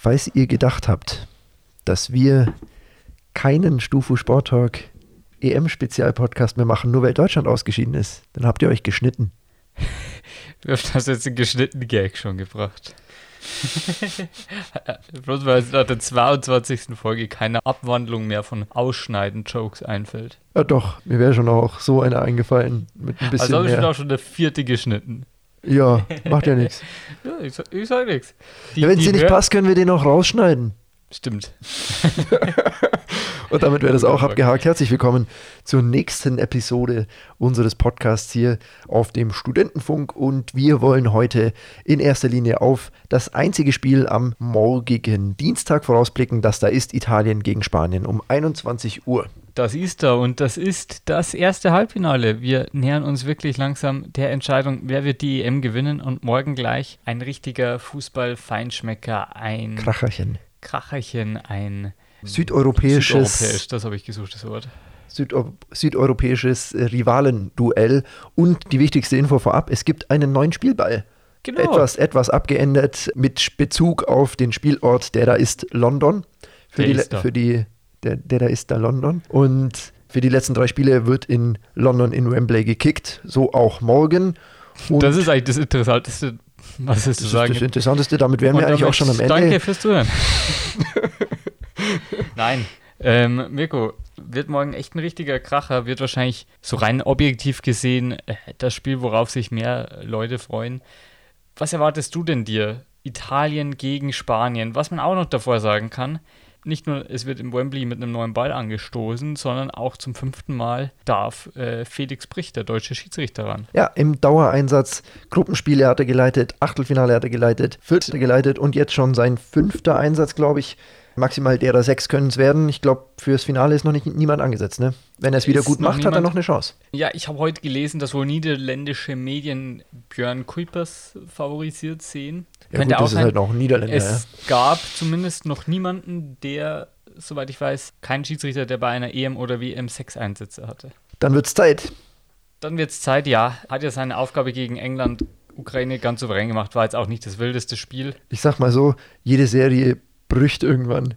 Falls ihr gedacht habt, dass wir keinen Stufu Sport Talk EM-Spezialpodcast mehr machen, nur weil Deutschland ausgeschieden ist, dann habt ihr euch geschnitten. Du hast jetzt den geschnittenen Gag schon gebracht. Bloß weil es nach der 22. Folge keine Abwandlung mehr von Ausschneiden-Jokes einfällt. Ja doch, mir wäre schon auch so einer eingefallen mit ein bisschen Also habe ich mehr. schon auch schon der vierte geschnitten. Ja, macht ja nichts. Ja, ich, ich sag nichts. Ja, Wenn es dir nicht passt, können wir den auch rausschneiden. Stimmt. Und damit wäre das auch abgehakt. Herzlich willkommen zur nächsten Episode unseres Podcasts hier auf dem Studentenfunk. Und wir wollen heute in erster Linie auf das einzige Spiel am morgigen Dienstag vorausblicken. Das da ist Italien gegen Spanien um 21 Uhr. Das ist er und das ist das erste Halbfinale. Wir nähern uns wirklich langsam der Entscheidung, wer wird die EM gewinnen und morgen gleich ein richtiger Fußball-Feinschmecker, ein Kracherchen. Kracherchen, ein Südeuropäisches, Südeuropäisch, das habe ich gesucht, das Wort. Südeu südeuropäisches Rivalenduell. Und die wichtigste Info vorab: Es gibt einen neuen Spielball. Genau. etwas, etwas abgeändert mit Bezug auf den Spielort, der da ist London. Für Der die, ist da. Für die, der, der da ist da London. Und für die letzten drei Spiele wird in London in Wembley gekickt, so auch morgen. Und das ist eigentlich das Interessanteste, was es zu das, sagen ist das. Interessanteste. Damit wären wir Und eigentlich auch damit schon am Ende. Danke fürs Zuhören. Nein, ähm, Mirko, wird morgen echt ein richtiger Kracher, wird wahrscheinlich so rein objektiv gesehen äh, das Spiel, worauf sich mehr Leute freuen. Was erwartest du denn dir? Italien gegen Spanien. Was man auch noch davor sagen kann, nicht nur es wird im Wembley mit einem neuen Ball angestoßen, sondern auch zum fünften Mal darf äh, Felix Bricht, der deutsche Schiedsrichter, ran. Ja, im Dauereinsatz. Gruppenspiele hat er geleitet, Achtelfinale hat er geleitet, Viertel er geleitet und jetzt schon sein fünfter Einsatz, glaube ich. Maximal derer sechs können es werden. Ich glaube, fürs Finale ist noch nicht niemand angesetzt. Ne? Wenn er es wieder Ist gut macht, hat er niemand? noch eine Chance. Ja, ich habe heute gelesen, dass wohl niederländische Medien Björn Kuipers favorisiert sehen. Ja, Könnte gut, auch das ist sein. halt noch ein Niederländer. ja. Es gab zumindest noch niemanden, der, soweit ich weiß, keinen Schiedsrichter, der bei einer EM oder WM sechs Einsätze hatte. Dann wird es Zeit. Dann wird es Zeit, ja. Hat ja seine Aufgabe gegen England, Ukraine ganz souverän gemacht. War jetzt auch nicht das wildeste Spiel. Ich sag mal so, jede Serie bricht irgendwann.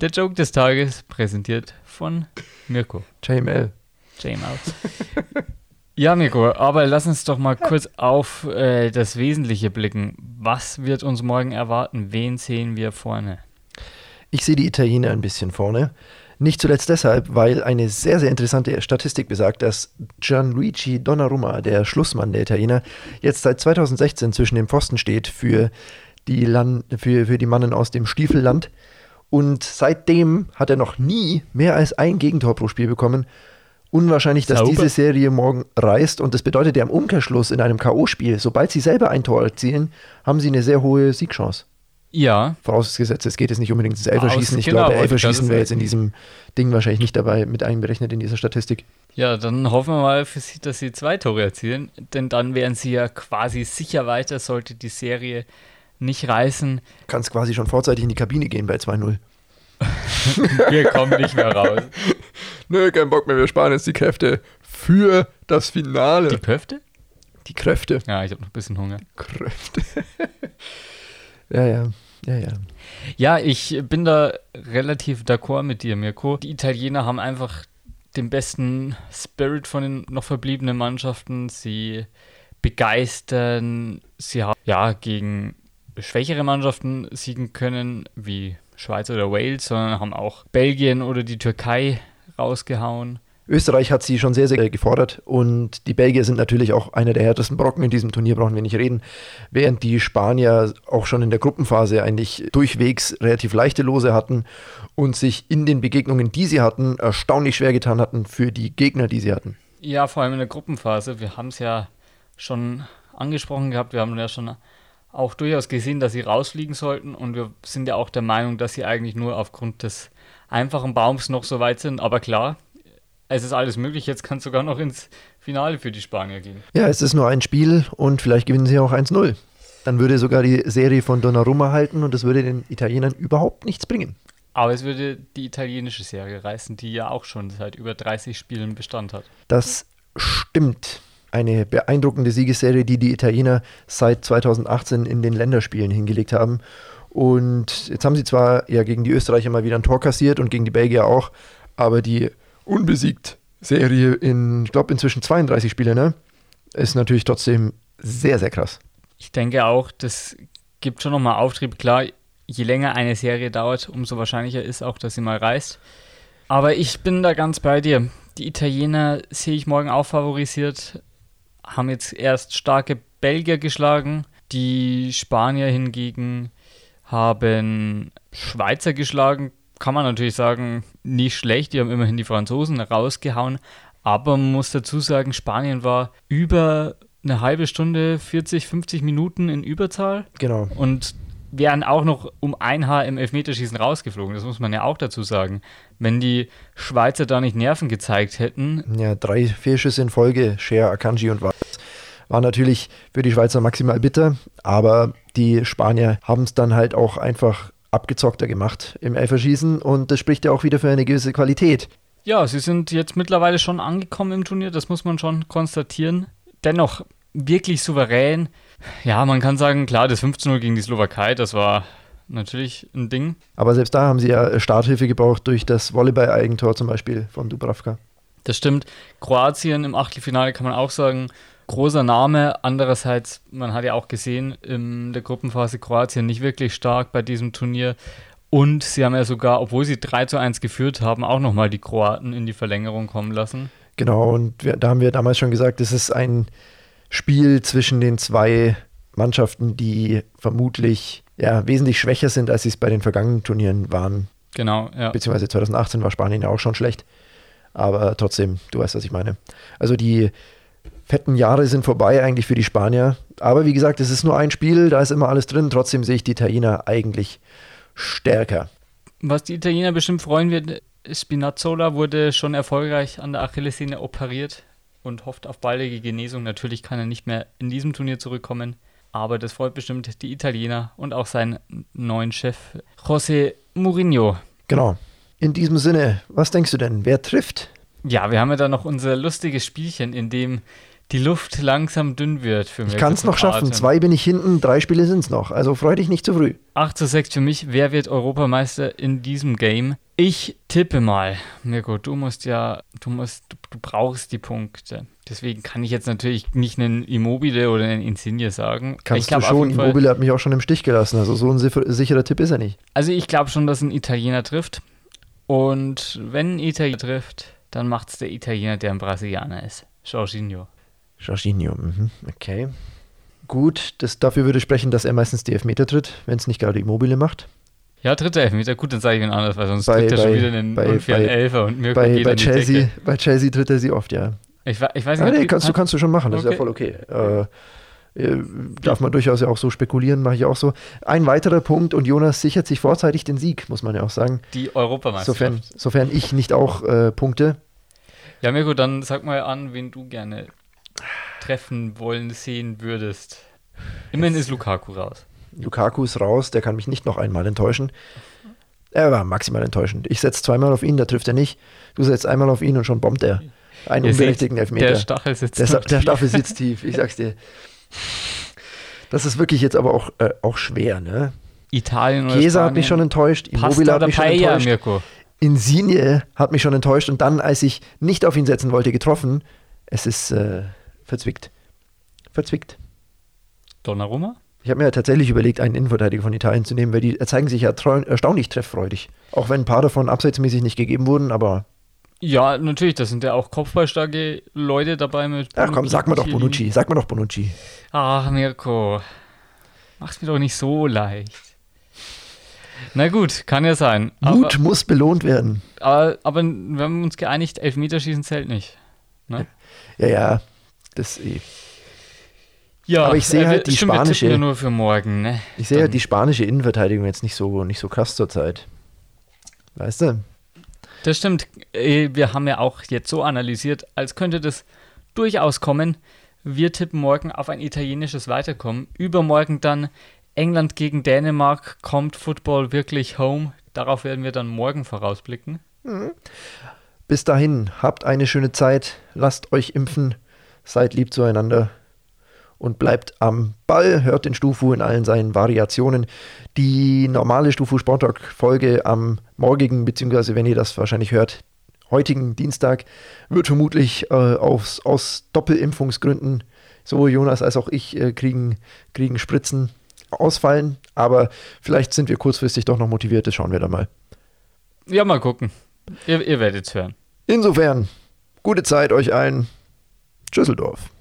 Der Joke des Tages präsentiert von Mirko. JML. Out. Ja, Mirko, aber lass uns doch mal kurz auf äh, das Wesentliche blicken. Was wird uns morgen erwarten? Wen sehen wir vorne? Ich sehe die Italiener ein bisschen vorne. Nicht zuletzt deshalb, weil eine sehr, sehr interessante Statistik besagt, dass Gianluigi Donnarumma, der Schlussmann der Italiener, jetzt seit 2016 zwischen dem Pfosten steht für die, Lan für, für die Mannen aus dem Stiefelland. Und seitdem hat er noch nie mehr als ein Gegentor pro Spiel bekommen. Unwahrscheinlich, dass Sauber. diese Serie morgen reißt. Und das bedeutet ja im Umkehrschluss in einem K.O.-Spiel, sobald sie selber ein Tor erzielen, haben sie eine sehr hohe Siegchance. Ja, Vorausgesetzt, es geht jetzt nicht unbedingt ins Elferschießen. Ich genau, glaube, Elferschießen wäre jetzt in diesem Ding wahrscheinlich nicht dabei mit einberechnet in dieser Statistik. ja, dann hoffen wir mal für sie, dass sie zwei Tore erzielen, denn dann wären sie ja quasi sicher weiter, sollte die Serie nicht reißen. Kannst quasi schon vorzeitig in die Kabine gehen bei 2-0. Wir kommen nicht mehr raus. Nö, kein Bock mehr, wir sparen jetzt die Kräfte für das Finale. Die Die, Köfte? Kräfte. Ja, ich habe noch ein bisschen Hunger. Kräfte. ja, ja, ja, ja. Ja, ich bin da relativ d'accord mit dir, Mirko. Die Italiener haben einfach den besten Spirit von den noch verbliebenen Mannschaften. Sie begeistern. Sie haben ja gegen schwächere Mannschaften siegen können, wie Schweiz oder Wales, sondern haben auch Belgien oder die Türkei rausgehauen. Österreich hat sie schon sehr, sehr gefordert und die Belgier sind natürlich auch einer der härtesten Brocken in diesem Turnier, brauchen wir nicht reden. Während die Spanier auch schon in der Gruppenphase eigentlich durchwegs relativ leichte Lose hatten und sich in den Begegnungen, die sie hatten, erstaunlich schwer getan hatten für die Gegner, die sie hatten. Ja, vor allem in der Gruppenphase. Wir haben es ja schon angesprochen gehabt. Wir haben ja schon auch durchaus gesehen, dass sie rausfliegen sollten. Und wir sind ja auch der Meinung, dass sie eigentlich nur aufgrund des einfachen Baums noch so weit sind. Aber klar, es ist alles möglich. Jetzt kann es sogar noch ins Finale für die Spanier gehen. Ja, es ist nur ein Spiel und vielleicht gewinnen sie auch 1-0. Dann würde sogar die Serie von Donnarumma halten und das würde den Italienern überhaupt nichts bringen. Aber es würde die italienische Serie reißen, die ja auch schon seit über 30 Spielen Bestand hat. Das stimmt. eine beeindruckende Siegesserie, die die Italiener seit 2018 in den Länderspielen hingelegt haben. Und jetzt haben sie zwar ja gegen die Österreicher mal wieder ein Tor kassiert und gegen die Belgier auch, aber die unbesiegt Serie in, ich glaube, inzwischen 32 Spiele, ne? Ist natürlich trotzdem sehr, sehr krass. Ich denke auch, das gibt schon nochmal Auftrieb. Klar, je länger eine Serie dauert, umso wahrscheinlicher ist auch, dass sie mal reißt. Aber ich bin da ganz bei dir. Die Italiener sehe ich morgen auch favorisiert, haben jetzt erst starke Belgier geschlagen. Die Spanier hingegen haben Schweizer geschlagen. Kann man natürlich sagen, nicht schlecht. Die haben immerhin die Franzosen rausgehauen. Aber man muss dazu sagen, Spanien war über eine halbe Stunde, 40, 50 Minuten in Überzahl. Genau. Und wären auch noch um ein Haar im Elfmeterschießen rausgeflogen. Das muss man ja auch dazu sagen. Wenn die Schweizer da nicht Nerven gezeigt hätten. Ja, drei Fehlschüsse in Folge, Scher, Akanji und Weiß. War natürlich für die Schweizer maximal bitter, aber die Spanier haben es dann halt auch einfach abgezockter gemacht im Elferschießen und das spricht ja auch wieder für eine gewisse Qualität. Ja, sie sind jetzt mittlerweile schon angekommen im Turnier, das muss man schon konstatieren. Dennoch wirklich souverän. Ja, man kann sagen, klar, das 15-0 gegen die Slowakei, das war natürlich ein Ding. Aber selbst da haben sie ja Starthilfe gebraucht durch das Volleyball-Eigentor zum Beispiel von Dubravka. Das stimmt. Kroatien im Achtelfinale kann man auch sagen, großer Name. Andererseits, man hat ja auch gesehen, in der Gruppenphase Kroatien nicht wirklich stark bei diesem Turnier. Und sie haben ja sogar, obwohl sie 3 zu 1 geführt haben, auch nochmal die Kroaten in die Verlängerung kommen lassen. Genau, und wir, da haben wir damals schon gesagt, es ist ein Spiel zwischen den zwei Mannschaften, die vermutlich ja, wesentlich schwächer sind, als sie es bei den vergangenen Turnieren waren. Genau, ja. Beziehungsweise 2018 war Spanien ja auch schon schlecht. Aber trotzdem, du weißt, was ich meine. Also die fetten Jahre sind vorbei eigentlich für die Spanier. Aber wie gesagt, es ist nur ein Spiel, da ist immer alles drin. Trotzdem sehe ich die Italiener eigentlich stärker. Was die Italiener bestimmt freuen wird, Spinazzola wurde schon erfolgreich an der Achillessehne operiert und hofft auf baldige Genesung. Natürlich kann er nicht mehr in diesem Turnier zurückkommen, aber das freut bestimmt die Italiener und auch seinen neuen Chef José Mourinho. Genau. In diesem Sinne, was denkst du denn? Wer trifft? Ja, wir haben ja da noch unser lustiges Spielchen, in dem die Luft langsam dünn wird für mich. Ich kann es noch schaffen. Zwei bin ich hinten, drei Spiele sind es noch. Also freu dich nicht zu früh. 8 zu 6 für mich. Wer wird Europameister in diesem Game? Ich tippe mal. Mirko, du musst ja, du musst, du, du, brauchst die Punkte. Deswegen kann ich jetzt natürlich nicht einen Immobile oder einen Insigne sagen. Kannst ich glaub, du schon. Immobile hat mich auch schon im Stich gelassen. Also so ein sicherer Tipp ist er nicht. Also ich glaube schon, dass ein Italiener trifft. Und wenn ein Italiener trifft, dann macht es der Italiener, der ein Brasilianer ist. Jorginho. Jorginho, mhm. okay. Gut, das, dafür würde sprechen, dass er meistens die Elfmeter tritt, wenn es nicht gerade Immobile macht. Ja, dritter Elfmeter, gut, dann sage ich ihn anders, weil sonst bei, tritt er bei, schon wieder einen bei, unfairen bei, Elfer und mir bei, bei Chelsea, bei Chelsea tritt er sie oft, ja. Ich, ich weiß nicht. Ah, nee, kannst du, kannst du schon machen, das okay. ist ja voll okay. Äh, äh, darf man durchaus ja auch so spekulieren, mache ich auch so. Ein weiterer Punkt und Jonas sichert sich vorzeitig den Sieg, muss man ja auch sagen. Die Europameisterschaft. Sofern, sofern ich nicht auch äh, punkte. Ja, Mirko, dann sag mal an, wen du gerne treffen wollen sehen würdest. Immerhin ist Lukaku raus. Lukaku ist raus, der kann mich nicht noch einmal enttäuschen. Er war maximal enttäuschend. Ich setze zweimal auf ihn, da trifft er nicht. Du setzt einmal auf ihn und schon bombt er. Einen Ihr unberechtigten seht, Elfmeter. Der Stachel sitzt der, der Stachel sitzt tief, ich sag's dir. Das ist wirklich jetzt aber auch, äh, auch schwer, ne? Italien oder Chiesa hat mich schon enttäuscht, Immobile hat mich schon Paella, enttäuscht. Mirko. Insigne hat mich schon enttäuscht und dann, als ich nicht auf ihn setzen wollte, getroffen. Es ist äh, verzwickt. Verzwickt. Donnarumma? Ich habe mir ja tatsächlich überlegt, einen Innenverteidiger von Italien zu nehmen, weil die zeigen sich ja erstaunlich trefffreudig. Auch wenn ein paar davon abseitsmäßig nicht gegeben wurden, aber. Ja, natürlich, da sind ja auch kopfballstarke Leute dabei mit. Ach komm, sag mal doch Bonucci, sag mal doch Bonucci. Ach, Mirko. Mach's mir doch nicht so leicht. Na gut, kann ja sein. Mut aber, muss belohnt werden. Aber, aber wir haben uns geeinigt, Elfmeterschießen zählt nicht. Ne? Ja, ja, das eh. Ja, aber ich sehe halt die stimmt, spanische. Ja nur für morgen, ne? Ich sehe halt die spanische Innenverteidigung jetzt nicht so, nicht so krass zur Zeit. Weißt du? Das stimmt. Äh, wir haben ja auch jetzt so analysiert, als könnte das durchaus kommen. Wir tippen morgen auf ein italienisches Weiterkommen. Übermorgen dann England gegen Dänemark. Kommt Football wirklich home? Darauf werden wir dann morgen vorausblicken. Mhm. Bis dahin, habt eine schöne Zeit. Lasst euch impfen seid lieb zueinander und bleibt am Ball, hört den Stufu in allen seinen Variationen. Die normale Stufu Sporttalk Folge am morgigen, beziehungsweise wenn ihr das wahrscheinlich hört, heutigen Dienstag wird vermutlich äh, aus, aus Doppelimpfungsgründen sowohl Jonas als auch ich äh, kriegen, kriegen Spritzen ausfallen. Aber vielleicht sind wir kurzfristig doch noch motiviert, das schauen wir dann mal. Ja, mal gucken. Ihr, ihr werdet es hören. Insofern, gute Zeit euch allen. Düsseldorf.